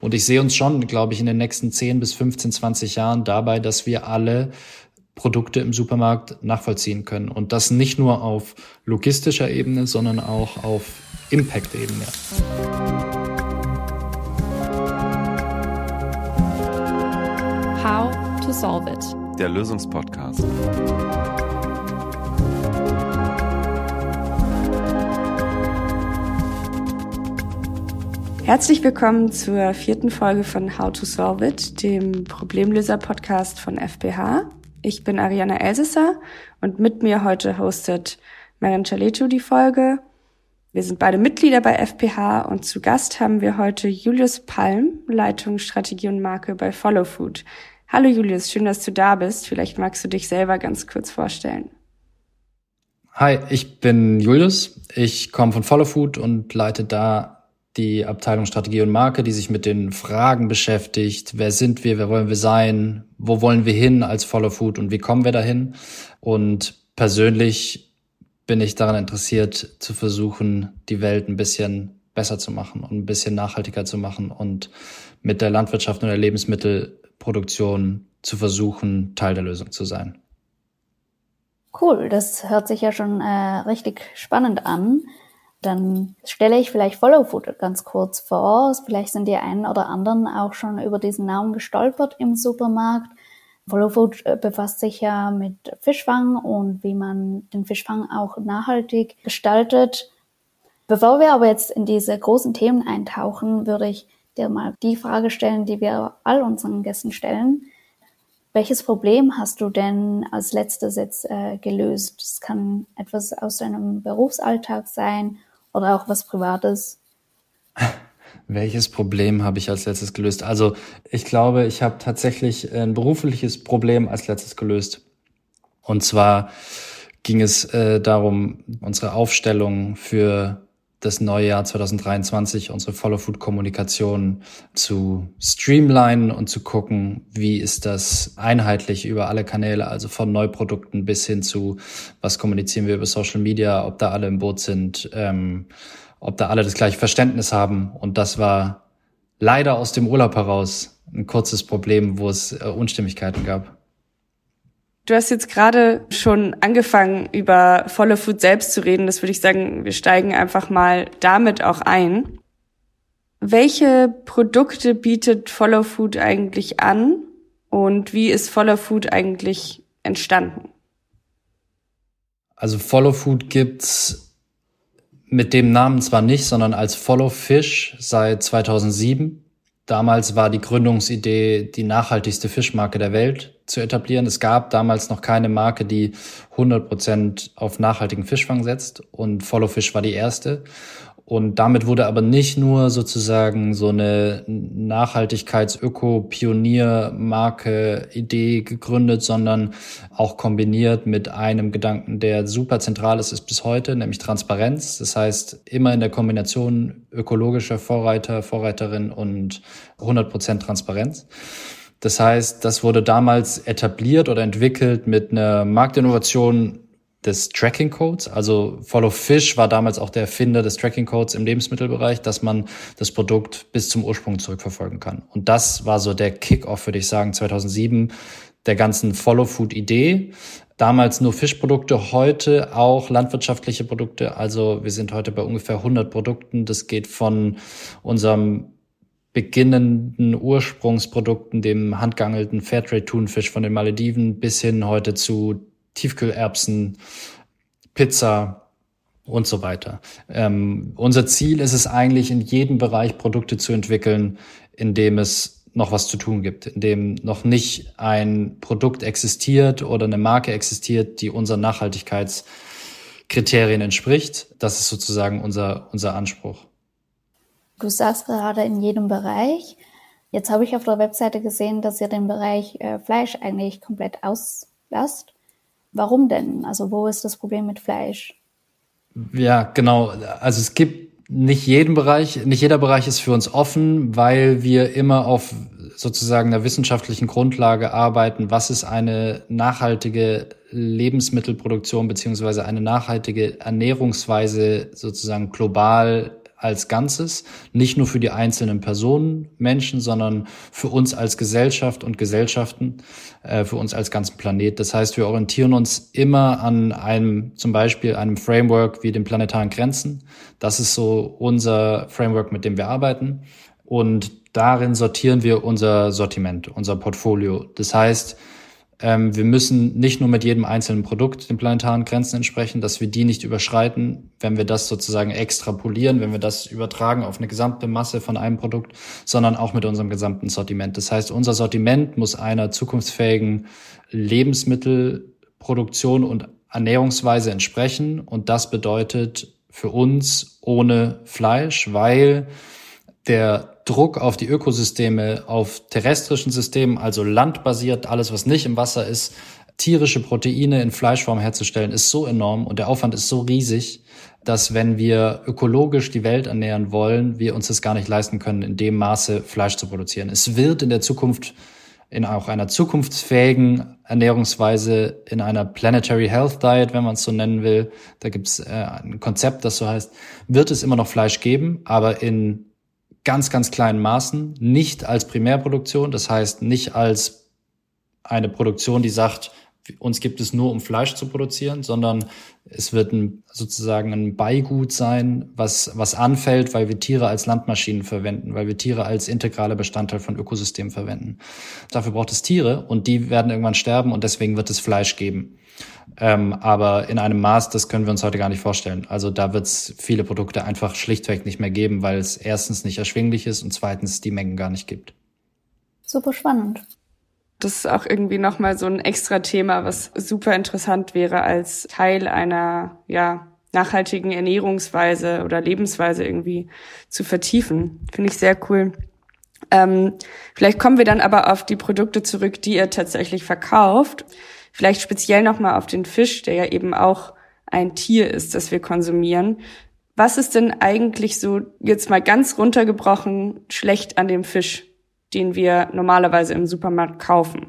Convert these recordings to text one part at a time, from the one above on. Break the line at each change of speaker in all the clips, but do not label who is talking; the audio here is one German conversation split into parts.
Und ich sehe uns schon, glaube ich, in den nächsten 10 bis 15, 20 Jahren dabei, dass wir alle Produkte im Supermarkt nachvollziehen können. Und das nicht nur auf logistischer Ebene, sondern auch auf Impact-Ebene.
How to Solve It.
Der Lösungspodcast.
Herzlich willkommen zur vierten Folge von How to Solve It, dem Problemlöser-Podcast von FPH. Ich bin Ariana Elsesser und mit mir heute hostet Marin Chaletu die Folge. Wir sind beide Mitglieder bei FPH und zu Gast haben wir heute Julius Palm, Leitung Strategie und Marke bei Follow Food. Hallo Julius, schön, dass du da bist. Vielleicht magst du dich selber ganz kurz vorstellen.
Hi, ich bin Julius. Ich komme von Follow Food und leite da die Abteilung Strategie und Marke, die sich mit den Fragen beschäftigt. Wer sind wir? Wer wollen wir sein? Wo wollen wir hin als Follow Food und wie kommen wir dahin? Und persönlich bin ich daran interessiert, zu versuchen, die Welt ein bisschen besser zu machen und ein bisschen nachhaltiger zu machen und mit der Landwirtschaft und der Lebensmittelproduktion zu versuchen, Teil der Lösung zu sein.
Cool, das hört sich ja schon äh, richtig spannend an. Dann stelle ich vielleicht Follow Food ganz kurz vor. Vielleicht sind die einen oder anderen auch schon über diesen Namen gestolpert im Supermarkt. Follow Food äh, befasst sich ja mit Fischfang und wie man den Fischfang auch nachhaltig gestaltet. Bevor wir aber jetzt in diese großen Themen eintauchen, würde ich dir mal die Frage stellen, die wir all unseren Gästen stellen. Welches Problem hast du denn als letztes jetzt äh, gelöst? Es kann etwas aus deinem Berufsalltag sein oder auch was Privates?
Welches Problem habe ich als letztes gelöst? Also ich glaube, ich habe tatsächlich ein berufliches Problem als letztes gelöst. Und zwar ging es äh, darum, unsere Aufstellung für das neue Jahr 2023, unsere Follow-Food-Kommunikation zu streamlinen und zu gucken, wie ist das einheitlich über alle Kanäle, also von Neuprodukten bis hin zu, was kommunizieren wir über Social Media, ob da alle im Boot sind, ähm, ob da alle das gleiche Verständnis haben. Und das war leider aus dem Urlaub heraus ein kurzes Problem, wo es äh, Unstimmigkeiten gab.
Du hast jetzt gerade schon angefangen, über Follow Food selbst zu reden. Das würde ich sagen, wir steigen einfach mal damit auch ein. Welche Produkte bietet Follow Food eigentlich an und wie ist Follow Food eigentlich entstanden?
Also Follow Food gibt's mit dem Namen zwar nicht, sondern als Follow Fish seit 2007. Damals war die Gründungsidee, die nachhaltigste Fischmarke der Welt zu etablieren. Es gab damals noch keine Marke, die 100 Prozent auf nachhaltigen Fischfang setzt und Follow Fish war die erste. Und damit wurde aber nicht nur sozusagen so eine Nachhaltigkeits-Öko-Pionier-Marke-Idee gegründet, sondern auch kombiniert mit einem Gedanken, der super zentral ist, ist bis heute, nämlich Transparenz. Das heißt, immer in der Kombination ökologischer Vorreiter, Vorreiterin und 100 Prozent Transparenz. Das heißt, das wurde damals etabliert oder entwickelt mit einer Marktinnovation des Tracking Codes. Also Follow Fish war damals auch der Erfinder des Tracking Codes im Lebensmittelbereich, dass man das Produkt bis zum Ursprung zurückverfolgen kann. Und das war so der Kick-off, würde ich sagen, 2007 der ganzen Follow Food Idee. Damals nur Fischprodukte, heute auch landwirtschaftliche Produkte. Also wir sind heute bei ungefähr 100 Produkten. Das geht von unserem beginnenden Ursprungsprodukten, dem handgeangelten Fairtrade-Thunfisch von den Malediven, bis hin heute zu Tiefkühlerbsen, Pizza und so weiter. Ähm, unser Ziel ist es eigentlich, in jedem Bereich Produkte zu entwickeln, in dem es noch was zu tun gibt, in dem noch nicht ein Produkt existiert oder eine Marke existiert, die unseren Nachhaltigkeitskriterien entspricht. Das ist sozusagen unser, unser Anspruch.
Du sagst gerade in jedem Bereich. Jetzt habe ich auf der Webseite gesehen, dass ihr den Bereich äh, Fleisch eigentlich komplett auslasst. Warum denn? Also wo ist das Problem mit Fleisch?
Ja, genau. Also es gibt nicht jeden Bereich, nicht jeder Bereich ist für uns offen, weil wir immer auf sozusagen einer wissenschaftlichen Grundlage arbeiten. Was ist eine nachhaltige Lebensmittelproduktion beziehungsweise eine nachhaltige Ernährungsweise sozusagen global als Ganzes, nicht nur für die einzelnen Personen, Menschen, sondern für uns als Gesellschaft und Gesellschaften, äh, für uns als ganzen Planet. Das heißt, wir orientieren uns immer an einem, zum Beispiel einem Framework wie den planetaren Grenzen. Das ist so unser Framework, mit dem wir arbeiten. Und darin sortieren wir unser Sortiment, unser Portfolio. Das heißt, ähm, wir müssen nicht nur mit jedem einzelnen Produkt den planetaren Grenzen entsprechen, dass wir die nicht überschreiten, wenn wir das sozusagen extrapolieren, wenn wir das übertragen auf eine gesamte Masse von einem Produkt, sondern auch mit unserem gesamten Sortiment. Das heißt, unser Sortiment muss einer zukunftsfähigen Lebensmittelproduktion und Ernährungsweise entsprechen. Und das bedeutet für uns ohne Fleisch, weil der Druck auf die Ökosysteme, auf terrestrischen Systemen, also landbasiert, alles, was nicht im Wasser ist, tierische Proteine in Fleischform herzustellen, ist so enorm und der Aufwand ist so riesig, dass wenn wir ökologisch die Welt ernähren wollen, wir uns das gar nicht leisten können, in dem Maße Fleisch zu produzieren. Es wird in der Zukunft in auch einer zukunftsfähigen Ernährungsweise, in einer Planetary Health Diet, wenn man es so nennen will, da gibt es äh, ein Konzept, das so heißt, wird es immer noch Fleisch geben, aber in ganz, ganz kleinen Maßen, nicht als Primärproduktion, das heißt nicht als eine Produktion, die sagt, uns gibt es nur, um Fleisch zu produzieren, sondern es wird ein, sozusagen ein Beigut sein, was, was anfällt, weil wir Tiere als Landmaschinen verwenden, weil wir Tiere als integraler Bestandteil von Ökosystemen verwenden. Dafür braucht es Tiere und die werden irgendwann sterben und deswegen wird es Fleisch geben. Ähm, aber in einem Maß, das können wir uns heute gar nicht vorstellen. Also da wird es viele Produkte einfach schlichtweg nicht mehr geben, weil es erstens nicht erschwinglich ist und zweitens die Mengen gar nicht gibt.
Super spannend.
Das ist auch irgendwie nochmal so ein extra Thema, was super interessant wäre als Teil einer, ja, nachhaltigen Ernährungsweise oder Lebensweise irgendwie zu vertiefen. Finde ich sehr cool. Ähm, vielleicht kommen wir dann aber auf die Produkte zurück, die ihr tatsächlich verkauft. Vielleicht speziell nochmal auf den Fisch, der ja eben auch ein Tier ist, das wir konsumieren. Was ist denn eigentlich so jetzt mal ganz runtergebrochen schlecht an dem Fisch, den wir normalerweise im Supermarkt kaufen?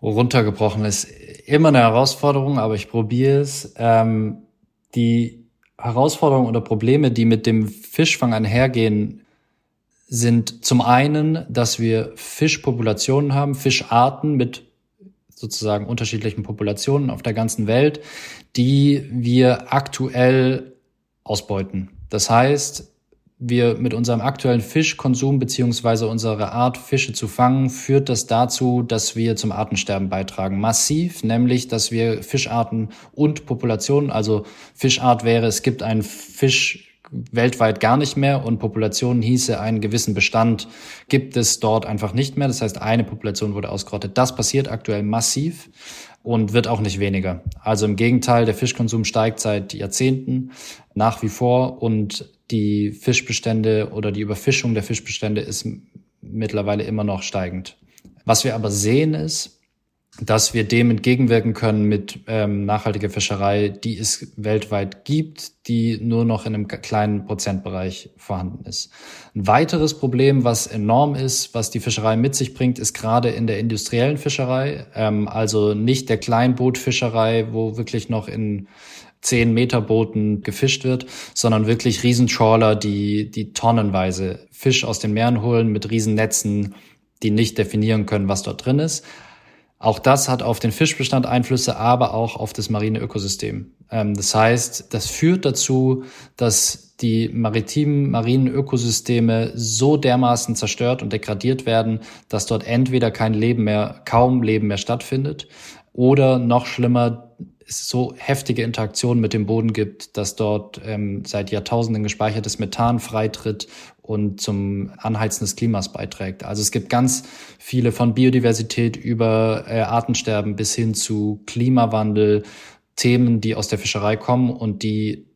Runtergebrochen ist immer eine Herausforderung, aber ich probiere es. Ähm, die Herausforderungen oder Probleme, die mit dem Fischfang einhergehen, sind zum einen, dass wir Fischpopulationen haben, Fischarten mit sozusagen unterschiedlichen Populationen auf der ganzen Welt, die wir aktuell ausbeuten. Das heißt, wir mit unserem aktuellen Fischkonsum beziehungsweise unsere Art, Fische zu fangen, führt das dazu, dass wir zum Artensterben beitragen. Massiv, nämlich, dass wir Fischarten und Populationen, also Fischart wäre, es gibt einen Fisch, weltweit gar nicht mehr und Populationen hieße, einen gewissen Bestand gibt es dort einfach nicht mehr. Das heißt, eine Population wurde ausgerottet. Das passiert aktuell massiv und wird auch nicht weniger. Also im Gegenteil, der Fischkonsum steigt seit Jahrzehnten nach wie vor und die Fischbestände oder die Überfischung der Fischbestände ist mittlerweile immer noch steigend. Was wir aber sehen ist, dass wir dem entgegenwirken können mit ähm, nachhaltiger Fischerei, die es weltweit gibt, die nur noch in einem kleinen Prozentbereich vorhanden ist. Ein weiteres Problem, was enorm ist, was die Fischerei mit sich bringt, ist gerade in der industriellen Fischerei, ähm, also nicht der Kleinbootfischerei, wo wirklich noch in zehn Meter Booten gefischt wird, sondern wirklich Riesentrawler, die, die tonnenweise Fisch aus den Meeren holen mit Riesennetzen, die nicht definieren können, was dort drin ist. Auch das hat auf den Fischbestand Einflüsse, aber auch auf das marine Ökosystem. Ähm, das heißt, das führt dazu, dass die maritimen, marinen Ökosysteme so dermaßen zerstört und degradiert werden, dass dort entweder kein Leben mehr, kaum Leben mehr stattfindet oder noch schlimmer, es so heftige Interaktionen mit dem Boden gibt, dass dort ähm, seit Jahrtausenden gespeichertes Methan freitritt und zum Anheizen des Klimas beiträgt. Also es gibt ganz viele von Biodiversität über äh, Artensterben bis hin zu Klimawandel, Themen, die aus der Fischerei kommen und die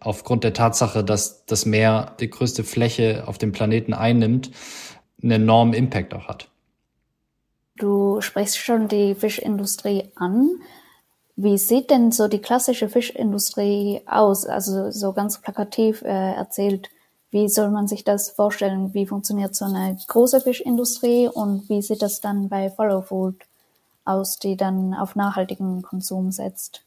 aufgrund der Tatsache, dass das Meer die größte Fläche auf dem Planeten einnimmt, einen enormen Impact auch hat.
Du sprichst schon die Fischindustrie an. Wie sieht denn so die klassische Fischindustrie aus? Also so ganz plakativ äh, erzählt, wie soll man sich das vorstellen? Wie funktioniert so eine große Fischindustrie und wie sieht das dann bei Follow Food aus, die dann auf nachhaltigen Konsum setzt?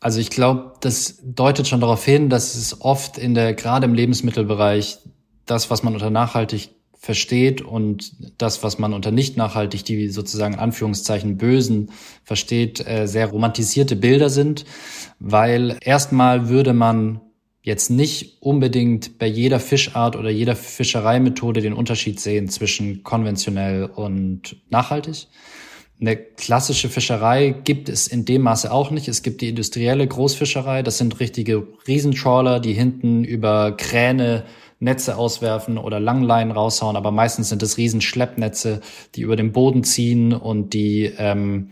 Also ich glaube, das deutet schon darauf hin, dass es oft in der, gerade im Lebensmittelbereich, das, was man unter nachhaltig versteht und das, was man unter nicht nachhaltig, die sozusagen in Anführungszeichen Bösen versteht, äh, sehr romantisierte Bilder sind, weil erstmal würde man jetzt nicht unbedingt bei jeder Fischart oder jeder Fischereimethode den Unterschied sehen zwischen konventionell und nachhaltig. Eine klassische Fischerei gibt es in dem Maße auch nicht. Es gibt die industrielle Großfischerei. Das sind richtige Riesentrawler, die hinten über Kräne Netze auswerfen oder Langleinen raushauen. Aber meistens sind es Riesenschleppnetze, die über den Boden ziehen und die, ähm,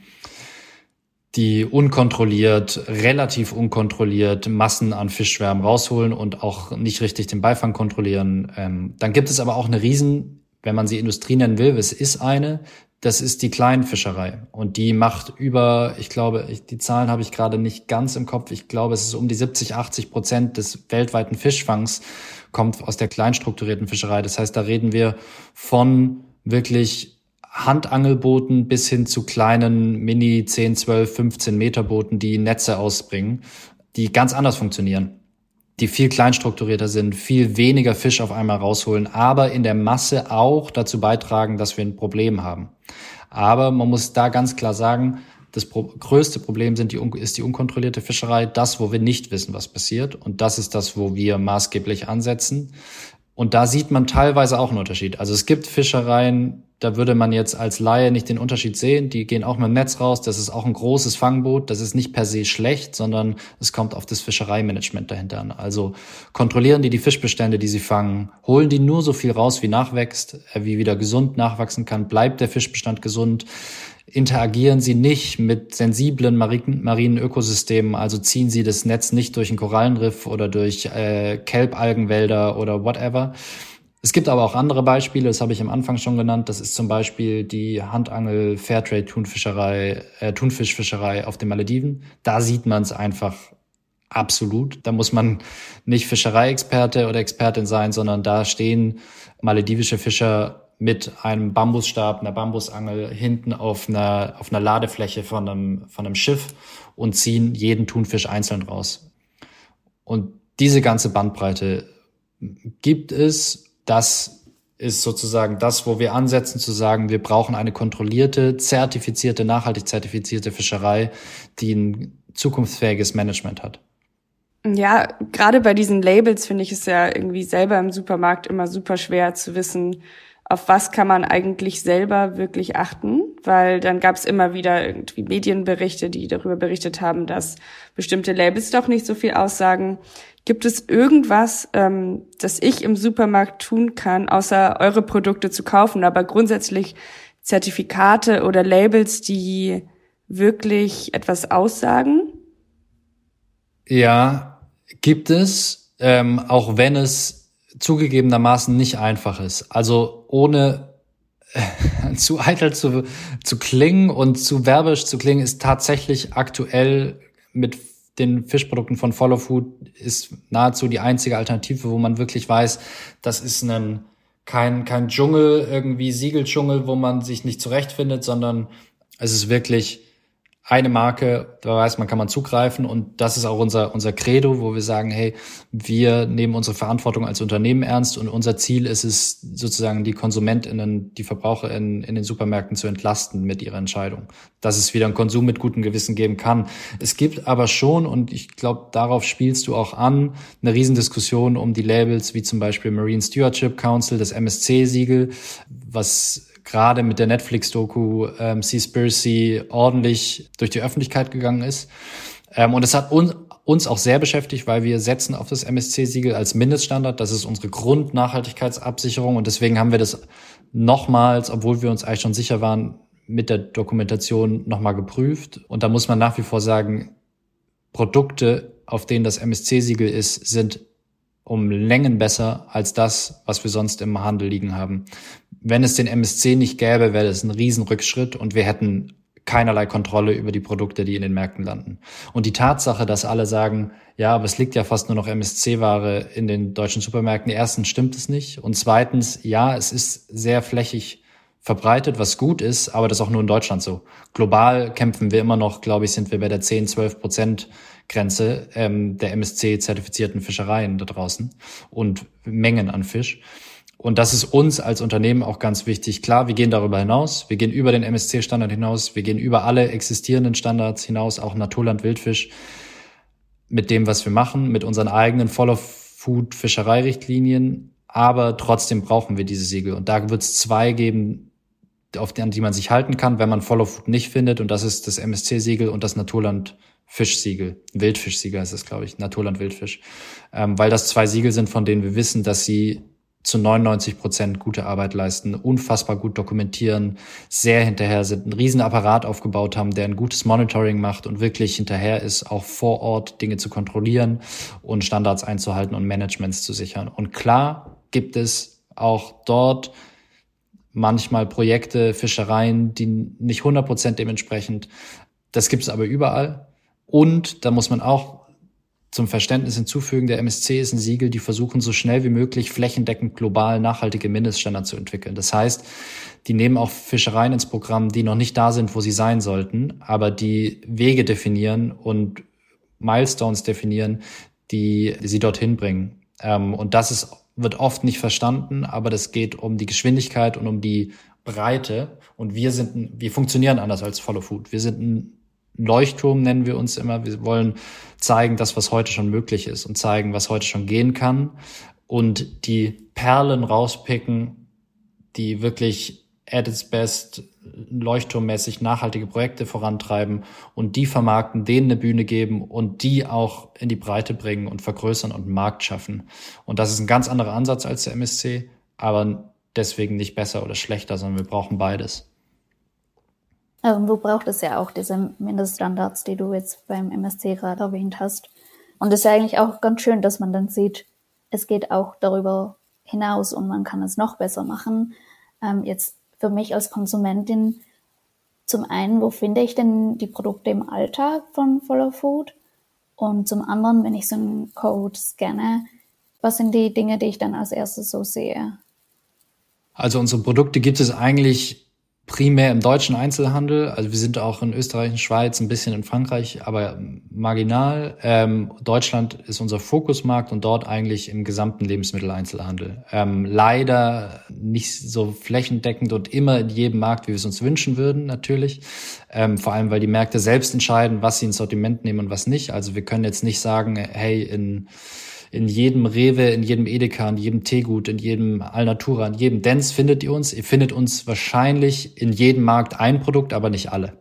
die unkontrolliert, relativ unkontrolliert Massen an Fischschwärmen rausholen und auch nicht richtig den Beifang kontrollieren. Ähm, dann gibt es aber auch eine Riesen wenn man sie Industrie nennen will, es ist eine, das ist die Kleinfischerei. Und die macht über, ich glaube, ich, die Zahlen habe ich gerade nicht ganz im Kopf. Ich glaube, es ist um die 70, 80 Prozent des weltweiten Fischfangs kommt aus der kleinstrukturierten Fischerei. Das heißt, da reden wir von wirklich Handangelbooten bis hin zu kleinen Mini 10, 12, 15 Meter Booten, die Netze ausbringen, die ganz anders funktionieren die viel kleinstrukturierter sind, viel weniger Fisch auf einmal rausholen, aber in der Masse auch dazu beitragen, dass wir ein Problem haben. Aber man muss da ganz klar sagen, das pro größte Problem sind die, ist die unkontrollierte Fischerei, das, wo wir nicht wissen, was passiert. Und das ist das, wo wir maßgeblich ansetzen. Und da sieht man teilweise auch einen Unterschied. Also es gibt Fischereien, da würde man jetzt als Laie nicht den Unterschied sehen. Die gehen auch mit dem Netz raus. Das ist auch ein großes Fangboot. Das ist nicht per se schlecht, sondern es kommt auf das Fischereimanagement dahinter an. Also kontrollieren die die Fischbestände, die sie fangen, holen die nur so viel raus, wie nachwächst, äh, wie wieder gesund nachwachsen kann, bleibt der Fischbestand gesund interagieren sie nicht mit sensiblen marinen Ökosystemen, also ziehen sie das Netz nicht durch einen Korallenriff oder durch äh, Kelbalgenwälder oder whatever. Es gibt aber auch andere Beispiele, das habe ich am Anfang schon genannt. Das ist zum Beispiel die Handangel Fairtrade Thunfischerei, äh, Thunfischfischerei auf den Malediven. Da sieht man es einfach absolut. Da muss man nicht Fischereiexperte oder Expertin sein, sondern da stehen maledivische Fischer mit einem Bambusstab, einer Bambusangel hinten auf einer, auf einer Ladefläche von einem, von einem Schiff und ziehen jeden Thunfisch einzeln raus. Und diese ganze Bandbreite gibt es. Das ist sozusagen das, wo wir ansetzen zu sagen, wir brauchen eine kontrollierte, zertifizierte, nachhaltig zertifizierte Fischerei, die ein zukunftsfähiges Management hat.
Ja, gerade bei diesen Labels finde ich es ja irgendwie selber im Supermarkt immer super schwer zu wissen, auf was kann man eigentlich selber wirklich achten, weil dann gab es immer wieder irgendwie Medienberichte, die darüber berichtet haben, dass bestimmte Labels doch nicht so viel aussagen. Gibt es irgendwas, ähm, das ich im Supermarkt tun kann, außer eure Produkte zu kaufen, aber grundsätzlich Zertifikate oder Labels, die wirklich etwas aussagen?
Ja, gibt es, ähm, auch wenn es zugegebenermaßen nicht einfach ist. Also ohne äh, zu eitel zu, zu klingen und zu werbisch zu klingen, ist tatsächlich aktuell mit den Fischprodukten von Follow Food ist nahezu die einzige Alternative, wo man wirklich weiß, das ist ein kein kein Dschungel irgendwie Siegeldschungel, wo man sich nicht zurechtfindet, sondern es ist wirklich eine Marke, da weiß man, kann man zugreifen. Und das ist auch unser, unser Credo, wo wir sagen, hey, wir nehmen unsere Verantwortung als Unternehmen ernst. Und unser Ziel ist es sozusagen die KonsumentInnen, die VerbraucherInnen in den Supermärkten zu entlasten mit ihrer Entscheidung, dass es wieder einen Konsum mit gutem Gewissen geben kann. Es gibt aber schon, und ich glaube, darauf spielst du auch an, eine Riesendiskussion um die Labels wie zum Beispiel Marine Stewardship Council, das MSC-Siegel, was gerade mit der Netflix-Doku ähm, Seaspiracy ordentlich durch die Öffentlichkeit gegangen ist. Ähm, und es hat uns, uns auch sehr beschäftigt, weil wir setzen auf das MSC-Siegel als Mindeststandard. Das ist unsere Grundnachhaltigkeitsabsicherung und deswegen haben wir das nochmals, obwohl wir uns eigentlich schon sicher waren, mit der Dokumentation nochmal geprüft. Und da muss man nach wie vor sagen, Produkte, auf denen das MSC-Siegel ist, sind um Längen besser als das, was wir sonst im Handel liegen haben. Wenn es den MSC nicht gäbe, wäre das ein Riesenrückschritt und wir hätten keinerlei Kontrolle über die Produkte, die in den Märkten landen. Und die Tatsache, dass alle sagen, ja, aber es liegt ja fast nur noch MSC-Ware in den deutschen Supermärkten. Erstens stimmt es nicht. Und zweitens, ja, es ist sehr flächig verbreitet, was gut ist, aber das ist auch nur in Deutschland so. Global kämpfen wir immer noch, glaube ich, sind wir bei der 10, 12 Prozent Grenze ähm, der MSC-zertifizierten Fischereien da draußen und Mengen an Fisch. Und das ist uns als Unternehmen auch ganz wichtig. Klar, wir gehen darüber hinaus. Wir gehen über den MSC-Standard hinaus. Wir gehen über alle existierenden Standards hinaus, auch Naturland Wildfisch mit dem, was wir machen, mit unseren eigenen Follow-Food-Fischereirichtlinien. Aber trotzdem brauchen wir diese Siegel. Und da wird es zwei geben, auf die, an die man sich halten kann, wenn man Follow Food nicht findet. Und das ist das MSC-Siegel und das Naturland Fischsiegel. Wildfischsiegel ist es, glaube ich. Naturland Wildfisch. Ähm, weil das zwei Siegel sind, von denen wir wissen, dass sie zu 99 Prozent gute Arbeit leisten, unfassbar gut dokumentieren, sehr hinterher sind, einen riesen Apparat aufgebaut haben, der ein gutes Monitoring macht und wirklich hinterher ist, auch vor Ort Dinge zu kontrollieren und Standards einzuhalten und Managements zu sichern. Und klar gibt es auch dort manchmal Projekte, Fischereien, die nicht 100 Prozent dementsprechend. Das gibt es aber überall. Und da muss man auch zum Verständnis hinzufügen, der MSC ist ein Siegel, die versuchen so schnell wie möglich flächendeckend global nachhaltige Mindeststandards zu entwickeln. Das heißt, die nehmen auch Fischereien ins Programm, die noch nicht da sind, wo sie sein sollten, aber die Wege definieren und Milestones definieren, die sie dorthin bringen. Ähm, und das ist, wird oft nicht verstanden, aber das geht um die Geschwindigkeit und um die Breite. Und wir sind, wir funktionieren anders als Follow Food. Wir sind ein Leuchtturm nennen wir uns immer. Wir wollen zeigen, das, was heute schon möglich ist und zeigen, was heute schon gehen kann und die Perlen rauspicken, die wirklich at its best leuchtturmmäßig nachhaltige Projekte vorantreiben und die vermarkten, denen eine Bühne geben und die auch in die Breite bringen und vergrößern und einen Markt schaffen. Und das ist ein ganz anderer Ansatz als der MSC, aber deswegen nicht besser oder schlechter, sondern wir brauchen beides.
Irgendwo braucht es ja auch diese Mindeststandards, die du jetzt beim MSC gerade erwähnt hast. Und es ist ja eigentlich auch ganz schön, dass man dann sieht, es geht auch darüber hinaus und man kann es noch besser machen. Ähm, jetzt für mich als Konsumentin zum einen, wo finde ich denn die Produkte im Alltag von Follow Food? Und zum anderen, wenn ich so einen Code scanne, was sind die Dinge, die ich dann als erstes so sehe?
Also unsere Produkte gibt es eigentlich primär im deutschen Einzelhandel. Also wir sind auch in Österreich und Schweiz, ein bisschen in Frankreich, aber marginal. Ähm, Deutschland ist unser Fokusmarkt und dort eigentlich im gesamten Lebensmitteleinzelhandel. Ähm, leider nicht so flächendeckend und immer in jedem Markt, wie wir es uns wünschen würden, natürlich. Ähm, vor allem, weil die Märkte selbst entscheiden, was sie ins Sortiment nehmen und was nicht. Also wir können jetzt nicht sagen, hey, in in jedem Rewe, in jedem Edeka, in jedem Teegut, in jedem Alnatura, in jedem Dance findet ihr uns. Ihr findet uns wahrscheinlich in jedem Markt ein Produkt, aber nicht alle.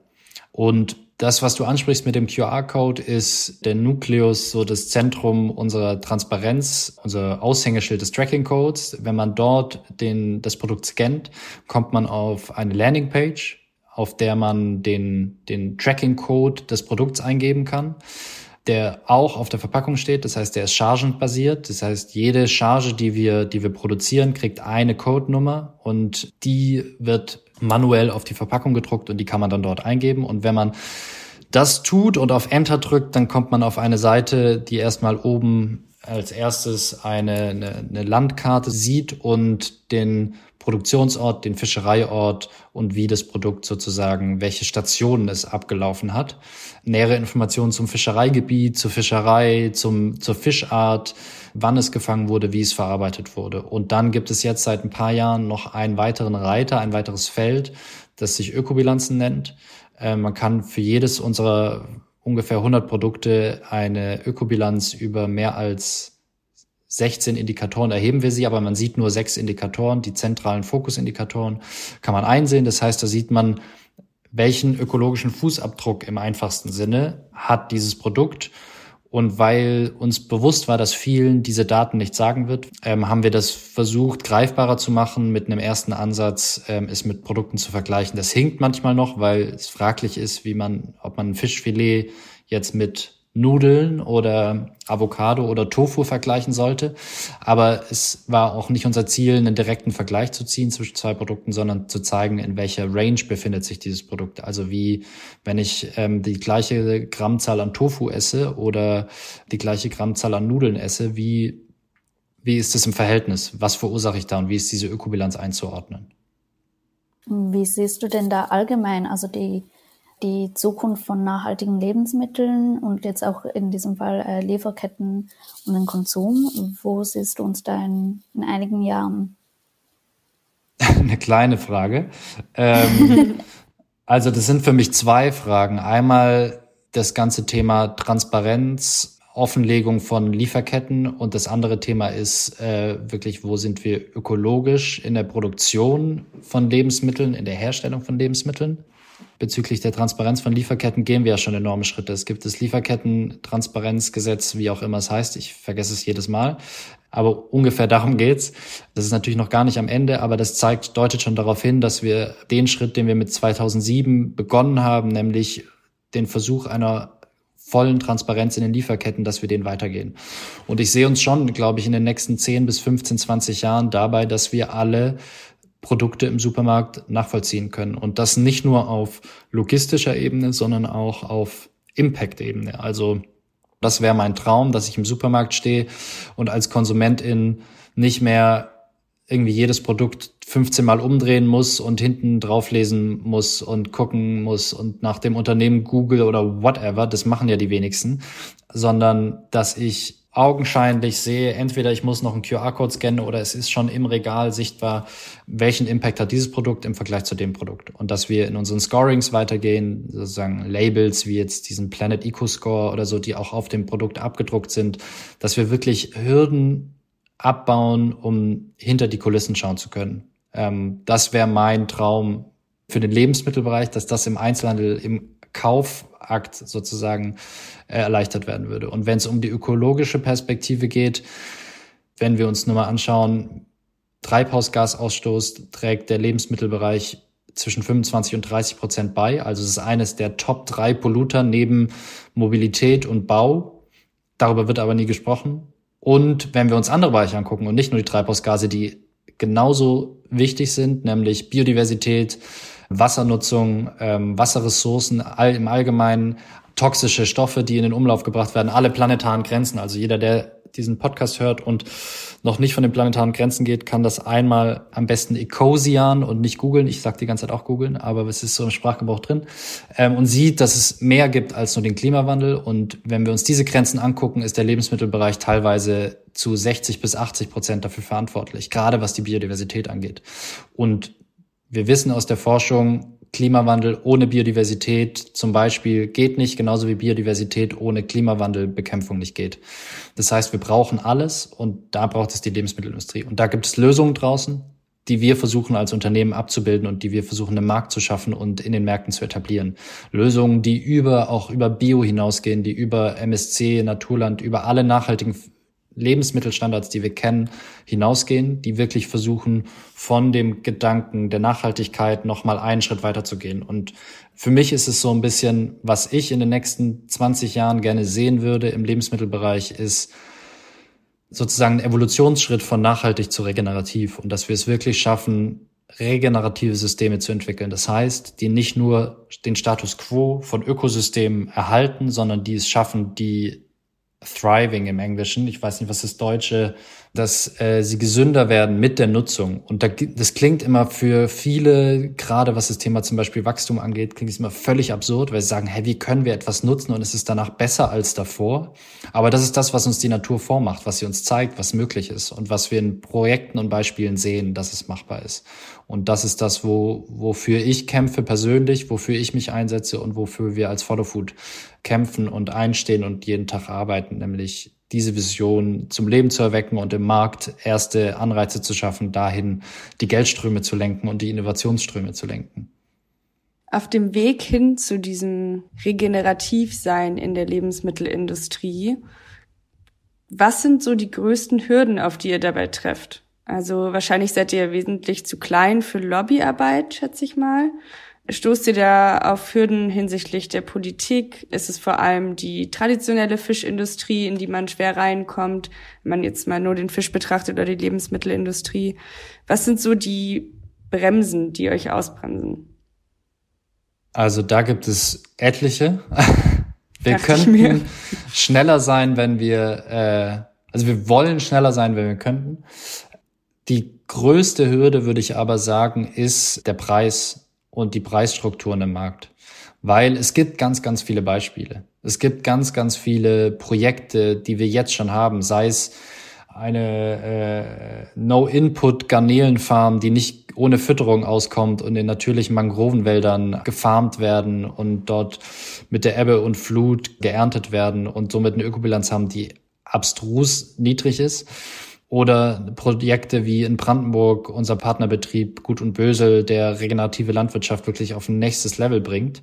Und das, was du ansprichst mit dem QR-Code, ist der Nukleus, so das Zentrum unserer Transparenz, unser Aushängeschild des Tracking-Codes. Wenn man dort den, das Produkt scannt, kommt man auf eine Landingpage, auf der man den, den Tracking-Code des Produkts eingeben kann der auch auf der Verpackung steht. Das heißt, der ist chargenbasiert. Das heißt, jede Charge, die wir, die wir produzieren, kriegt eine Codenummer und die wird manuell auf die Verpackung gedruckt und die kann man dann dort eingeben. Und wenn man das tut und auf Enter drückt, dann kommt man auf eine Seite, die erstmal oben als erstes eine, eine, eine Landkarte sieht und den Produktionsort, den Fischereiort und wie das Produkt sozusagen, welche Stationen es abgelaufen hat. Nähere Informationen zum Fischereigebiet, zur Fischerei, zum, zur Fischart, wann es gefangen wurde, wie es verarbeitet wurde. Und dann gibt es jetzt seit ein paar Jahren noch einen weiteren Reiter, ein weiteres Feld, das sich Ökobilanzen nennt. Äh, man kann für jedes unserer ungefähr 100 Produkte eine Ökobilanz über mehr als 16 Indikatoren erheben wir sie, aber man sieht nur sechs Indikatoren, die zentralen Fokusindikatoren kann man einsehen. Das heißt, da sieht man, welchen ökologischen Fußabdruck im einfachsten Sinne hat dieses Produkt. Und weil uns bewusst war, dass vielen diese Daten nicht sagen wird, ähm, haben wir das versucht, greifbarer zu machen mit einem ersten Ansatz, ähm, es mit Produkten zu vergleichen. Das hinkt manchmal noch, weil es fraglich ist, wie man, ob man ein Fischfilet jetzt mit Nudeln oder Avocado oder Tofu vergleichen sollte. Aber es war auch nicht unser Ziel, einen direkten Vergleich zu ziehen zwischen zwei Produkten, sondern zu zeigen, in welcher Range befindet sich dieses Produkt. Also wie, wenn ich ähm, die gleiche Grammzahl an Tofu esse oder die gleiche Grammzahl an Nudeln esse, wie, wie ist das im Verhältnis? Was verursache ich da und wie ist diese Ökobilanz einzuordnen?
Wie siehst du denn da allgemein, also die die Zukunft von nachhaltigen Lebensmitteln und jetzt auch in diesem Fall äh, Lieferketten und den Konsum. Wo siehst du uns da in, in einigen Jahren?
Eine kleine Frage. Ähm, also das sind für mich zwei Fragen. Einmal das ganze Thema Transparenz, Offenlegung von Lieferketten und das andere Thema ist äh, wirklich, wo sind wir ökologisch in der Produktion von Lebensmitteln, in der Herstellung von Lebensmitteln bezüglich der Transparenz von Lieferketten gehen wir ja schon enorme Schritte. Es gibt das Lieferketten-Transparenzgesetz, wie auch immer es heißt. Ich vergesse es jedes Mal. Aber ungefähr darum geht's. Das ist natürlich noch gar nicht am Ende, aber das zeigt, deutet schon darauf hin, dass wir den Schritt, den wir mit 2007 begonnen haben, nämlich den Versuch einer vollen Transparenz in den Lieferketten, dass wir den weitergehen. Und ich sehe uns schon, glaube ich, in den nächsten 10 bis 15, 20 Jahren dabei, dass wir alle Produkte im Supermarkt nachvollziehen können. Und das nicht nur auf logistischer Ebene, sondern auch auf Impact-Ebene. Also das wäre mein Traum, dass ich im Supermarkt stehe und als Konsumentin nicht mehr irgendwie jedes Produkt 15 Mal umdrehen muss und hinten drauflesen muss und gucken muss und nach dem Unternehmen Google oder whatever, das machen ja die wenigsten, sondern dass ich augenscheinlich sehe, entweder ich muss noch einen QR-Code scannen oder es ist schon im Regal sichtbar, welchen Impact hat dieses Produkt im Vergleich zu dem Produkt. Und dass wir in unseren Scorings weitergehen, sozusagen Labels wie jetzt diesen Planet Eco Score oder so, die auch auf dem Produkt abgedruckt sind, dass wir wirklich Hürden abbauen, um hinter die Kulissen schauen zu können. Ähm, das wäre mein Traum für den Lebensmittelbereich, dass das im Einzelhandel, im Kaufakt sozusagen äh, erleichtert werden würde. Und wenn es um die ökologische Perspektive geht, wenn wir uns nur mal anschauen, Treibhausgasausstoß trägt der Lebensmittelbereich zwischen 25 und 30 Prozent bei. Also es ist eines der Top drei Polluter neben Mobilität und Bau. Darüber wird aber nie gesprochen. Und wenn wir uns andere Bereiche angucken und nicht nur die Treibhausgase, die genauso wichtig sind, nämlich Biodiversität, Wassernutzung, ähm, Wasserressourcen all, im Allgemeinen, toxische Stoffe, die in den Umlauf gebracht werden, alle planetaren Grenzen. Also jeder, der diesen Podcast hört und noch nicht von den planetaren Grenzen geht, kann das einmal am besten Ecosian und nicht googeln. Ich sage die ganze Zeit auch googeln, aber es ist so im Sprachgebrauch drin. Ähm, und sieht, dass es mehr gibt als nur den Klimawandel. Und wenn wir uns diese Grenzen angucken, ist der Lebensmittelbereich teilweise zu 60 bis 80 Prozent dafür verantwortlich, gerade was die Biodiversität angeht. Und wir wissen aus der Forschung, Klimawandel ohne Biodiversität zum Beispiel geht nicht, genauso wie Biodiversität ohne Klimawandelbekämpfung nicht geht. Das heißt, wir brauchen alles und da braucht es die Lebensmittelindustrie. Und da gibt es Lösungen draußen, die wir versuchen als Unternehmen abzubilden und die wir versuchen im Markt zu schaffen und in den Märkten zu etablieren. Lösungen, die über, auch über Bio hinausgehen, die über MSC, Naturland, über alle nachhaltigen Lebensmittelstandards, die wir kennen, hinausgehen, die wirklich versuchen, von dem Gedanken der Nachhaltigkeit nochmal einen Schritt weiter zu gehen. Und für mich ist es so ein bisschen, was ich in den nächsten 20 Jahren gerne sehen würde im Lebensmittelbereich, ist sozusagen ein Evolutionsschritt von nachhaltig zu regenerativ und dass wir es wirklich schaffen, regenerative Systeme zu entwickeln. Das heißt, die nicht nur den Status quo von Ökosystemen erhalten, sondern die es schaffen, die thriving im Englischen. Ich weiß nicht, was das Deutsche, dass äh, sie gesünder werden mit der Nutzung. Und da, das klingt immer für viele, gerade was das Thema zum Beispiel Wachstum angeht, klingt es immer völlig absurd, weil sie sagen, hey, wie können wir etwas nutzen und es ist danach besser als davor? Aber das ist das, was uns die Natur vormacht, was sie uns zeigt, was möglich ist und was wir in Projekten und Beispielen sehen, dass es machbar ist. Und das ist das, wo, wofür ich kämpfe persönlich, wofür ich mich einsetze und wofür wir als Followfood kämpfen und einstehen und jeden Tag arbeiten, nämlich diese Vision zum Leben zu erwecken und im Markt erste Anreize zu schaffen, dahin die Geldströme zu lenken und die Innovationsströme zu lenken.
Auf dem Weg hin zu diesem Regenerativsein in der Lebensmittelindustrie, was sind so die größten Hürden, auf die ihr dabei trefft? Also wahrscheinlich seid ihr wesentlich zu klein für Lobbyarbeit, schätze ich mal. Stoßt ihr da auf Hürden hinsichtlich der Politik? Ist es vor allem die traditionelle Fischindustrie, in die man schwer reinkommt, wenn man jetzt mal nur den Fisch betrachtet oder die Lebensmittelindustrie? Was sind so die Bremsen, die euch ausbremsen?
Also da gibt es etliche. Wir könnten schneller sein, wenn wir, äh, also wir wollen schneller sein, wenn wir könnten. Die größte Hürde, würde ich aber sagen, ist der Preis und die Preisstrukturen im Markt. Weil es gibt ganz, ganz viele Beispiele. Es gibt ganz, ganz viele Projekte, die wir jetzt schon haben, sei es eine äh, No-Input-Garnelenfarm, die nicht ohne Fütterung auskommt und in natürlichen Mangrovenwäldern gefarmt werden und dort mit der Ebbe und Flut geerntet werden und somit eine Ökobilanz haben, die abstrus niedrig ist. Oder Projekte wie in Brandenburg, unser Partnerbetrieb Gut und Bösel, der regenerative Landwirtschaft wirklich auf ein nächstes Level bringt.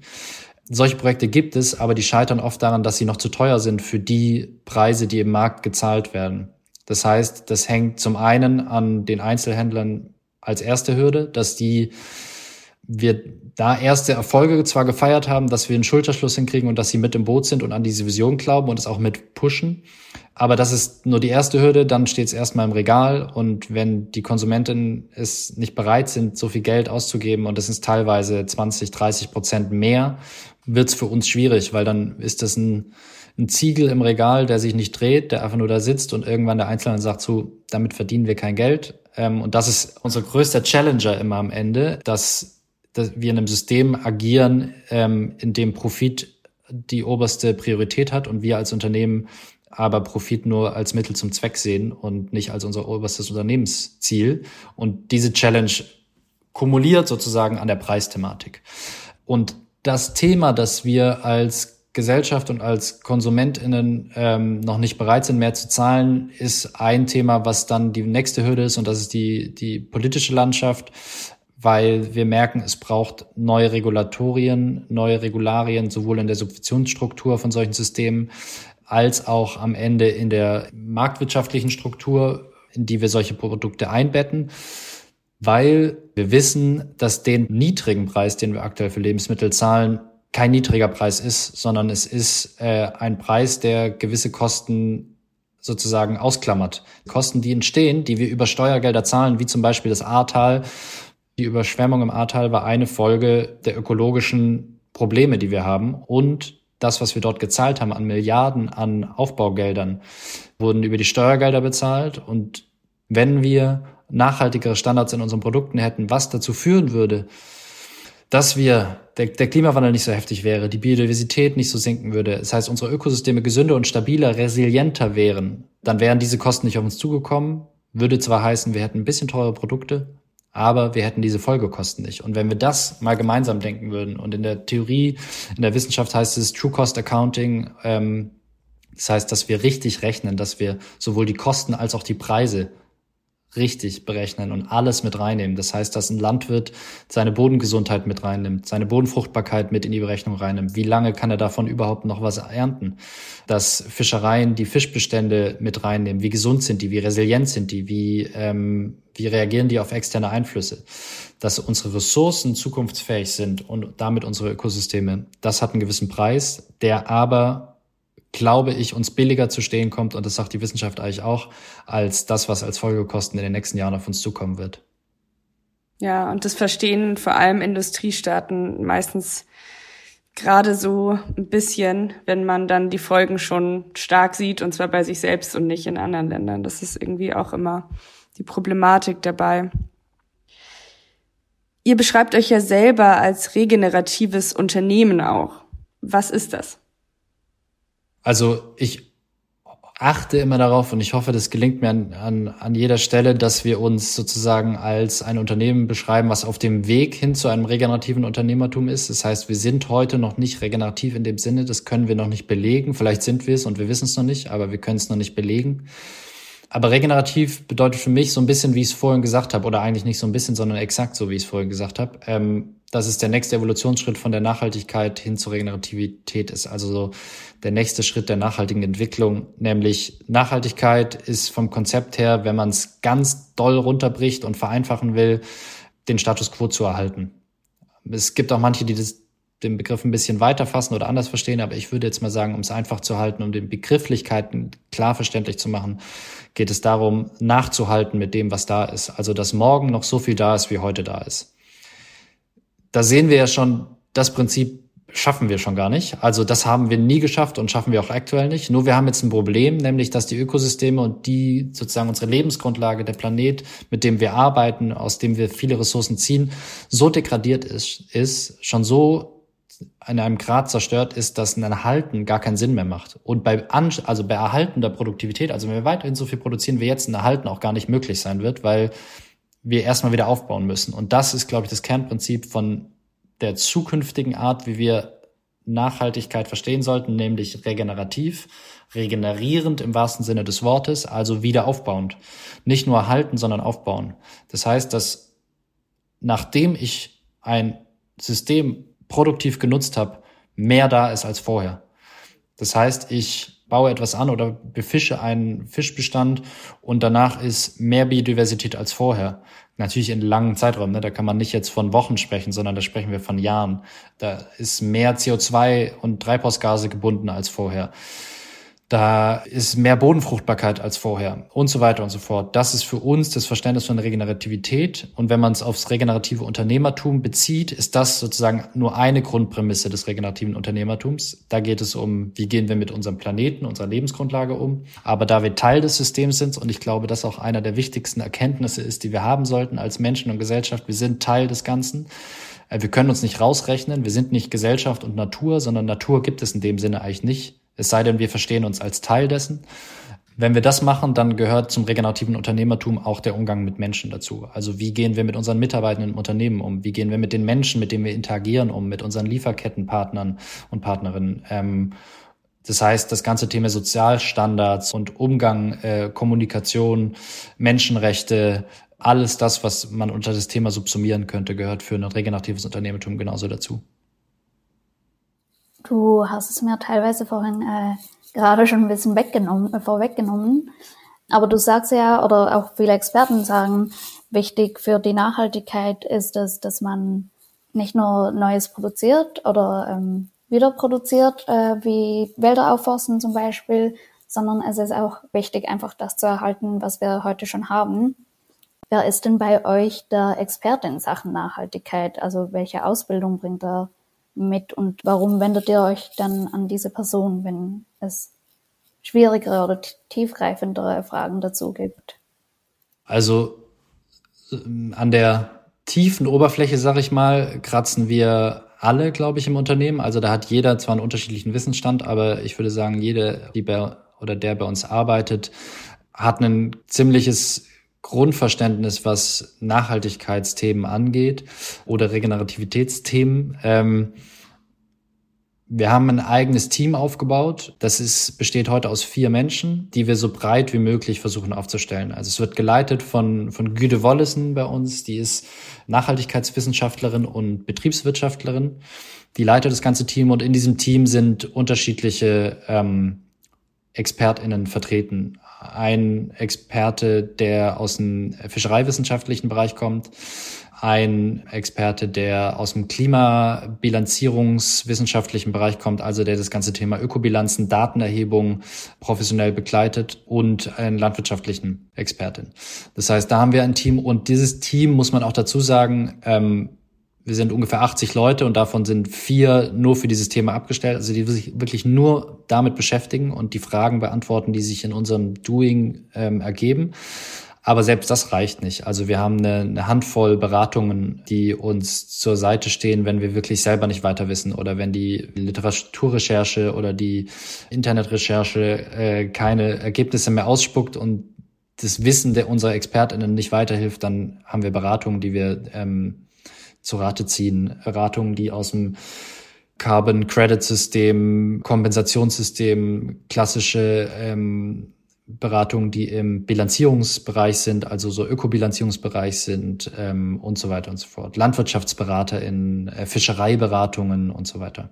Solche Projekte gibt es, aber die scheitern oft daran, dass sie noch zu teuer sind für die Preise, die im Markt gezahlt werden. Das heißt, das hängt zum einen an den Einzelhändlern als erste Hürde, dass die wir da erste Erfolge zwar gefeiert haben, dass wir einen Schulterschluss hinkriegen und dass sie mit im Boot sind und an diese Vision glauben und es auch mit pushen. Aber das ist nur die erste Hürde, dann steht es erstmal im Regal und wenn die Konsumentinnen es nicht bereit sind, so viel Geld auszugeben und es ist teilweise 20, 30 Prozent mehr, wird es für uns schwierig, weil dann ist das ein, ein Ziegel im Regal, der sich nicht dreht, der einfach nur da sitzt und irgendwann der Einzelne sagt so, damit verdienen wir kein Geld. Ähm, und das ist unser größter Challenger immer am Ende, dass dass wir in einem System agieren, ähm, in dem Profit die oberste Priorität hat und wir als Unternehmen aber Profit nur als Mittel zum Zweck sehen und nicht als unser oberstes Unternehmensziel. Und diese Challenge kumuliert sozusagen an der Preisthematik. Und das Thema, dass wir als Gesellschaft und als KonsumentInnen ähm, noch nicht bereit sind, mehr zu zahlen, ist ein Thema, was dann die nächste Hürde ist und das ist die, die politische Landschaft weil wir merken, es braucht neue Regulatorien, neue Regularien, sowohl in der Subventionsstruktur von solchen Systemen als auch am Ende in der marktwirtschaftlichen Struktur, in die wir solche Produkte einbetten, weil wir wissen, dass den niedrigen Preis, den wir aktuell für Lebensmittel zahlen, kein niedriger Preis ist, sondern es ist äh, ein Preis, der gewisse Kosten sozusagen ausklammert. Kosten, die entstehen, die wir über Steuergelder zahlen, wie zum Beispiel das Ahrtal, die Überschwemmung im Ahrtal war eine Folge der ökologischen Probleme, die wir haben. Und das, was wir dort gezahlt haben an Milliarden an Aufbaugeldern, wurden über die Steuergelder bezahlt. Und wenn wir nachhaltigere Standards in unseren Produkten hätten, was dazu führen würde, dass wir der, der Klimawandel nicht so heftig wäre, die Biodiversität nicht so sinken würde, das heißt, unsere Ökosysteme gesünder und stabiler, resilienter wären, dann wären diese Kosten nicht auf uns zugekommen. Würde zwar heißen, wir hätten ein bisschen teure Produkte, aber wir hätten diese Folgekosten nicht. Und wenn wir das mal gemeinsam denken würden, und in der Theorie, in der Wissenschaft heißt es True Cost Accounting, ähm, das heißt, dass wir richtig rechnen, dass wir sowohl die Kosten als auch die Preise richtig berechnen und alles mit reinnehmen. Das heißt, dass ein Landwirt seine Bodengesundheit mit reinnimmt, seine Bodenfruchtbarkeit mit in die Berechnung reinnimmt. Wie lange kann er davon überhaupt noch was ernten? Dass Fischereien die Fischbestände mit reinnehmen. Wie gesund sind die? Wie resilient sind die? Wie, ähm, wie reagieren die auf externe Einflüsse? Dass unsere Ressourcen zukunftsfähig sind und damit unsere Ökosysteme. Das hat einen gewissen Preis, der aber glaube ich, uns billiger zu stehen kommt, und das sagt die Wissenschaft eigentlich auch, als das, was als Folgekosten in den nächsten Jahren auf uns zukommen wird.
Ja, und das verstehen vor allem Industriestaaten meistens gerade so ein bisschen, wenn man dann die Folgen schon stark sieht, und zwar bei sich selbst und nicht in anderen Ländern. Das ist irgendwie auch immer die Problematik dabei. Ihr beschreibt euch ja selber als regeneratives Unternehmen auch. Was ist das?
Also ich achte immer darauf und ich hoffe, das gelingt mir an, an, an jeder Stelle, dass wir uns sozusagen als ein Unternehmen beschreiben, was auf dem Weg hin zu einem regenerativen Unternehmertum ist. Das heißt, wir sind heute noch nicht regenerativ in dem Sinne, das können wir noch nicht belegen. Vielleicht sind wir es und wir wissen es noch nicht, aber wir können es noch nicht belegen. Aber regenerativ bedeutet für mich so ein bisschen, wie ich es vorhin gesagt habe, oder eigentlich nicht so ein bisschen, sondern exakt so, wie ich es vorhin gesagt habe. Ähm, dass es der nächste Evolutionsschritt von der Nachhaltigkeit hin zur Regenerativität ist. Also so der nächste Schritt der nachhaltigen Entwicklung, nämlich Nachhaltigkeit ist vom Konzept her, wenn man es ganz doll runterbricht und vereinfachen will, den Status quo zu erhalten. Es gibt auch manche, die das, den Begriff ein bisschen weiter fassen oder anders verstehen, aber ich würde jetzt mal sagen, um es einfach zu halten, um den Begrifflichkeiten klar verständlich zu machen, geht es darum, nachzuhalten mit dem, was da ist. Also, dass morgen noch so viel da ist, wie heute da ist da sehen wir ja schon das Prinzip schaffen wir schon gar nicht. Also das haben wir nie geschafft und schaffen wir auch aktuell nicht. Nur wir haben jetzt ein Problem, nämlich dass die Ökosysteme und die sozusagen unsere Lebensgrundlage, der Planet, mit dem wir arbeiten, aus dem wir viele Ressourcen ziehen, so degradiert ist, ist schon so in einem Grad zerstört ist, dass ein Erhalten gar keinen Sinn mehr macht. Und bei, An also bei erhaltender Produktivität, also wenn wir weiterhin so viel produzieren wie jetzt, ein Erhalten auch gar nicht möglich sein wird, weil wir erstmal wieder aufbauen müssen. Und das ist, glaube ich, das Kernprinzip von der zukünftigen Art, wie wir Nachhaltigkeit verstehen sollten, nämlich regenerativ, regenerierend im wahrsten Sinne des Wortes, also wieder aufbauend. Nicht nur erhalten, sondern aufbauen. Das heißt, dass nachdem ich ein System produktiv genutzt habe, mehr da ist als vorher. Das heißt, ich baue etwas an oder befische einen Fischbestand und danach ist mehr Biodiversität als vorher. Natürlich in langen Zeiträumen, ne? da kann man nicht jetzt von Wochen sprechen, sondern da sprechen wir von Jahren. Da ist mehr CO2 und Treibhausgase gebunden als vorher da ist mehr Bodenfruchtbarkeit als vorher und so weiter und so fort. Das ist für uns das Verständnis von Regenerativität. Und wenn man es aufs regenerative Unternehmertum bezieht, ist das sozusagen nur eine Grundprämisse des regenerativen Unternehmertums. Da geht es um, wie gehen wir mit unserem Planeten, unserer Lebensgrundlage um. Aber da wir Teil des Systems sind, und ich glaube, das auch einer der wichtigsten Erkenntnisse ist, die wir haben sollten als Menschen und Gesellschaft, wir sind Teil des Ganzen. Äh, wir können uns nicht rausrechnen. Wir sind nicht Gesellschaft und Natur, sondern Natur gibt es in dem Sinne eigentlich nicht es sei denn, wir verstehen uns als Teil dessen. Wenn wir das machen, dann gehört zum regenerativen Unternehmertum auch der Umgang mit Menschen dazu. Also wie gehen wir mit unseren Mitarbeitenden im Unternehmen um? Wie gehen wir mit den Menschen, mit denen wir interagieren, um? Mit unseren Lieferkettenpartnern und Partnerinnen? Ähm, das heißt, das ganze Thema Sozialstandards und Umgang, äh, Kommunikation, Menschenrechte, alles das, was man unter das Thema subsumieren könnte, gehört für ein regeneratives Unternehmertum genauso dazu.
Du hast es mir teilweise vorhin äh, gerade schon ein bisschen weggenommen, äh, vorweggenommen. Aber du sagst ja, oder auch viele Experten sagen, wichtig für die Nachhaltigkeit ist es, dass man nicht nur Neues produziert oder ähm, wieder produziert, äh, wie Wälder aufforsten zum Beispiel, sondern es ist auch wichtig, einfach das zu erhalten, was wir heute schon haben. Wer ist denn bei euch der Experte in Sachen Nachhaltigkeit? Also welche Ausbildung bringt er mit und warum wendet ihr euch dann an diese Person, wenn es schwierigere oder tiefgreifendere Fragen dazu gibt?
Also ähm, an der tiefen Oberfläche, sag ich mal, kratzen wir alle, glaube ich, im Unternehmen. Also da hat jeder zwar einen unterschiedlichen Wissensstand, aber ich würde sagen, jede, die bei oder der bei uns arbeitet, hat ein ziemliches Grundverständnis, was Nachhaltigkeitsthemen angeht oder Regenerativitätsthemen. Ähm, wir haben ein eigenes Team aufgebaut. Das ist, besteht heute aus vier Menschen, die wir so breit wie möglich versuchen aufzustellen. Also es wird geleitet von, von Güde Wollesen bei uns. Die ist Nachhaltigkeitswissenschaftlerin und Betriebswirtschaftlerin. Die leitet das ganze Team und in diesem Team sind unterschiedliche ähm, ExpertInnen vertreten ein Experte, der aus dem fischereiwissenschaftlichen Bereich kommt, ein Experte, der aus dem Klimabilanzierungswissenschaftlichen Bereich kommt, also der das ganze Thema Ökobilanzen, Datenerhebung professionell begleitet und einen landwirtschaftlichen Expertin. Das heißt, da haben wir ein Team und dieses Team muss man auch dazu sagen, ähm, wir sind ungefähr 80 Leute und davon sind vier nur für dieses Thema abgestellt, also die sich wirklich nur damit beschäftigen und die Fragen beantworten, die sich in unserem Doing ähm, ergeben. Aber selbst das reicht nicht. Also wir haben eine, eine, Handvoll Beratungen, die uns zur Seite stehen, wenn wir wirklich selber nicht weiter wissen oder wenn die Literaturrecherche oder die Internetrecherche äh, keine Ergebnisse mehr ausspuckt und das Wissen der unserer ExpertInnen nicht weiterhilft, dann haben wir Beratungen, die wir ähm, zu Rate ziehen. Ratungen, die aus dem Carbon Credit System, Kompensationssystem, klassische ähm, Beratungen, die im Bilanzierungsbereich sind, also so Ökobilanzierungsbereich sind ähm, und so weiter und so fort. Landwirtschaftsberater in äh, Fischereiberatungen und so weiter.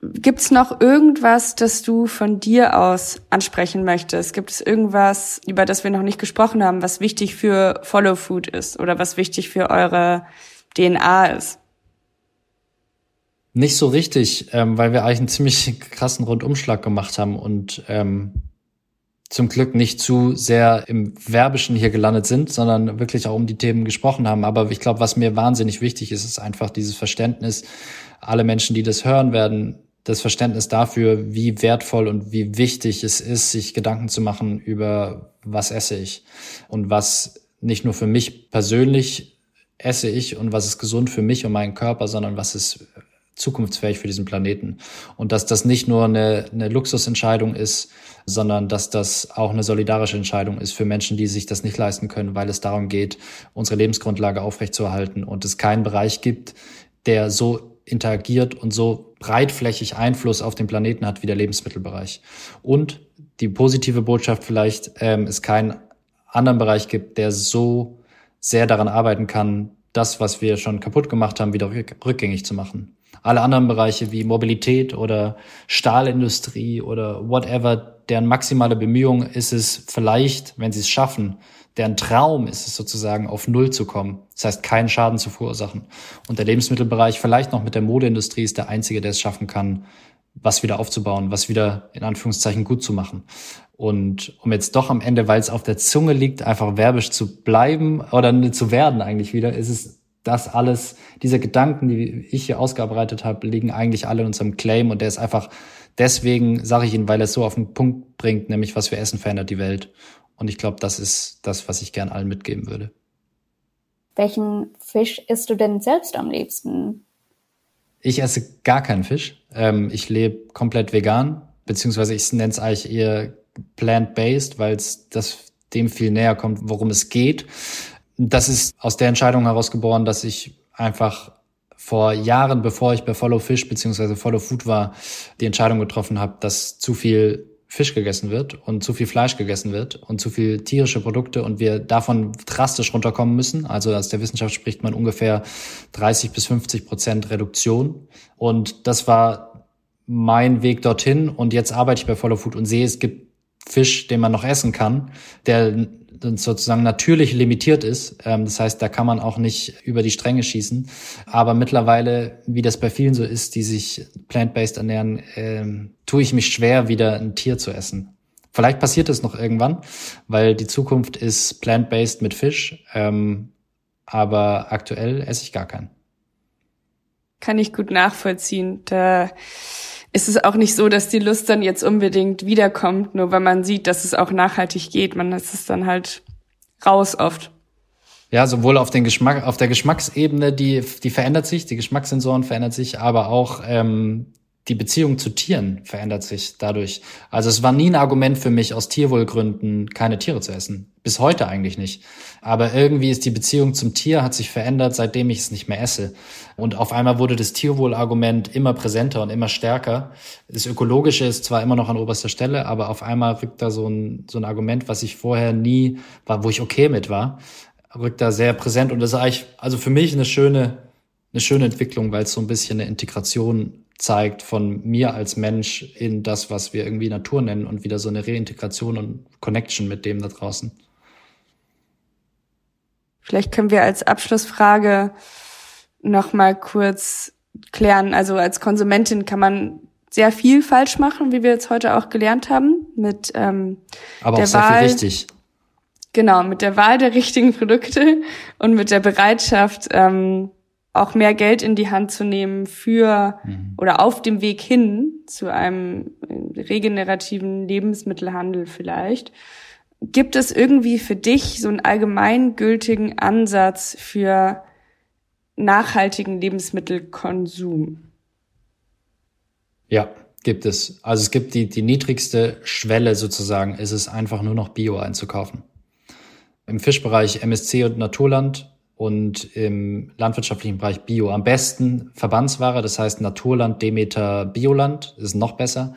Gibt's noch irgendwas, das du von dir aus ansprechen möchtest? Gibt es irgendwas, über das wir noch nicht gesprochen haben, was wichtig für Follow Food ist oder was wichtig für eure DNA ist?
Nicht so richtig, ähm, weil wir eigentlich einen ziemlich krassen Rundumschlag gemacht haben und ähm, zum Glück nicht zu sehr im Werbischen hier gelandet sind, sondern wirklich auch um die Themen gesprochen haben. Aber ich glaube, was mir wahnsinnig wichtig ist, ist einfach dieses Verständnis. Alle Menschen, die das hören werden, das Verständnis dafür, wie wertvoll und wie wichtig es ist, sich Gedanken zu machen über, was esse ich und was nicht nur für mich persönlich esse ich und was ist gesund für mich und meinen Körper, sondern was ist zukunftsfähig für diesen Planeten. Und dass das nicht nur eine, eine Luxusentscheidung ist, sondern dass das auch eine solidarische Entscheidung ist für Menschen, die sich das nicht leisten können, weil es darum geht, unsere Lebensgrundlage aufrechtzuerhalten und es keinen Bereich gibt, der so interagiert und so breitflächig Einfluss auf den Planeten hat wie der Lebensmittelbereich. Und die positive Botschaft vielleicht, ähm, es keinen anderen Bereich gibt, der so sehr daran arbeiten kann, das, was wir schon kaputt gemacht haben, wieder rückgängig zu machen. Alle anderen Bereiche wie Mobilität oder Stahlindustrie oder whatever, deren maximale Bemühung ist es vielleicht, wenn sie es schaffen, deren Traum ist es sozusagen auf Null zu kommen. Das heißt, keinen Schaden zu verursachen. Und der Lebensmittelbereich vielleicht noch mit der Modeindustrie ist der einzige, der es schaffen kann, was wieder aufzubauen, was wieder in Anführungszeichen gut zu machen. Und um jetzt doch am Ende, weil es auf der Zunge liegt, einfach werbisch zu bleiben oder zu werden eigentlich wieder, ist es das alles, diese Gedanken, die ich hier ausgearbeitet habe, liegen eigentlich alle in unserem Claim und der ist einfach deswegen, sage ich Ihnen, weil er es so auf den Punkt bringt, nämlich was wir essen, verändert die Welt. Und ich glaube, das ist das, was ich gern allen mitgeben würde.
Welchen Fisch isst du denn selbst am liebsten?
Ich esse gar keinen Fisch. Ähm, ich lebe komplett vegan, beziehungsweise ich nenne es eigentlich eher plant-based, weil es das dem viel näher kommt, worum es geht das ist aus der Entscheidung herausgeboren, dass ich einfach vor Jahren, bevor ich bei Follow Fish beziehungsweise Follow Food war, die Entscheidung getroffen habe, dass zu viel Fisch gegessen wird und zu viel Fleisch gegessen wird und zu viel tierische Produkte und wir davon drastisch runterkommen müssen. Also aus der Wissenschaft spricht man ungefähr 30 bis 50 Prozent Reduktion. Und das war mein Weg dorthin. Und jetzt arbeite ich bei Follow Food und sehe, es gibt Fisch, den man noch essen kann, der sozusagen natürlich limitiert ist. Ähm, das heißt, da kann man auch nicht über die Stränge schießen. Aber mittlerweile, wie das bei vielen so ist, die sich plant-based ernähren, ähm, tue ich mich schwer, wieder ein Tier zu essen. Vielleicht passiert es noch irgendwann, weil die Zukunft ist plant-based mit Fisch. Ähm, aber aktuell esse ich gar keinen.
Kann ich gut nachvollziehen. Da ist es auch nicht so, dass die Lust dann jetzt unbedingt wiederkommt, nur weil man sieht, dass es auch nachhaltig geht. Man ist es dann halt raus oft.
Ja, sowohl auf den Geschmack, auf der Geschmacksebene, die, die verändert sich, die Geschmackssensoren verändert sich, aber auch ähm, die Beziehung zu Tieren verändert sich dadurch. Also es war nie ein Argument für mich, aus Tierwohlgründen keine Tiere zu essen. Bis heute eigentlich nicht. Aber irgendwie ist die Beziehung zum Tier hat sich verändert, seitdem ich es nicht mehr esse. Und auf einmal wurde das Tierwohlargument immer präsenter und immer stärker. Das Ökologische ist zwar immer noch an oberster Stelle, aber auf einmal rückt da so ein, so ein Argument, was ich vorher nie war, wo ich okay mit war, rückt da sehr präsent. Und das ist eigentlich, also für mich eine schöne, eine schöne Entwicklung, weil es so ein bisschen eine Integration zeigt von mir als Mensch in das, was wir irgendwie Natur nennen und wieder so eine Reintegration und Connection mit dem da draußen.
Vielleicht können wir als Abschlussfrage noch mal kurz klären. Also als Konsumentin kann man sehr viel falsch machen, wie wir jetzt heute auch gelernt haben, mit ähm,
aber der auch sehr Wahl, viel richtig.
Genau, mit der Wahl der richtigen Produkte und mit der Bereitschaft, ähm, auch mehr Geld in die Hand zu nehmen für mhm. oder auf dem Weg hin zu einem regenerativen Lebensmittelhandel vielleicht. Gibt es irgendwie für dich so einen allgemeingültigen Ansatz für nachhaltigen Lebensmittelkonsum?
Ja, gibt es. Also es gibt die, die niedrigste Schwelle sozusagen, ist es einfach nur noch Bio einzukaufen. Im Fischbereich MSC und Naturland und im landwirtschaftlichen Bereich Bio. Am besten Verbandsware, das heißt Naturland, Demeter, Bioland, ist noch besser.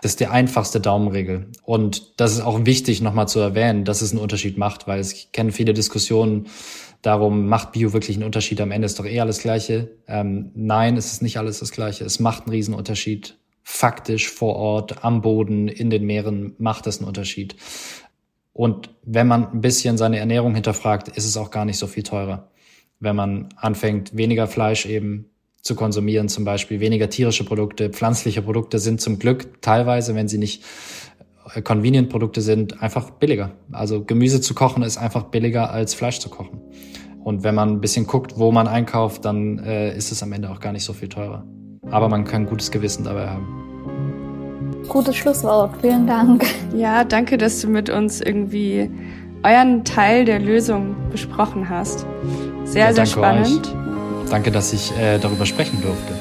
Das ist die einfachste Daumenregel. Und das ist auch wichtig nochmal zu erwähnen, dass es einen Unterschied macht, weil ich kenne viele Diskussionen darum, macht Bio wirklich einen Unterschied? Am Ende ist doch eh alles Gleiche. Ähm, nein, es ist nicht alles das Gleiche. Es macht einen Riesenunterschied. Faktisch vor Ort, am Boden, in den Meeren macht es einen Unterschied. Und wenn man ein bisschen seine Ernährung hinterfragt, ist es auch gar nicht so viel teurer. Wenn man anfängt, weniger Fleisch eben zu konsumieren, zum Beispiel weniger tierische Produkte, pflanzliche Produkte sind zum Glück teilweise, wenn sie nicht Convenient-Produkte sind einfach billiger. Also Gemüse zu kochen ist einfach billiger als Fleisch zu kochen. Und wenn man ein bisschen guckt, wo man einkauft, dann äh, ist es am Ende auch gar nicht so viel teurer. Aber man kann gutes Gewissen dabei haben.
Gutes Schlusswort. Vielen Dank.
Ja, danke, dass du mit uns irgendwie euren Teil der Lösung besprochen hast. Sehr, ja, sehr spannend.
Euch. Danke, dass ich äh, darüber sprechen durfte.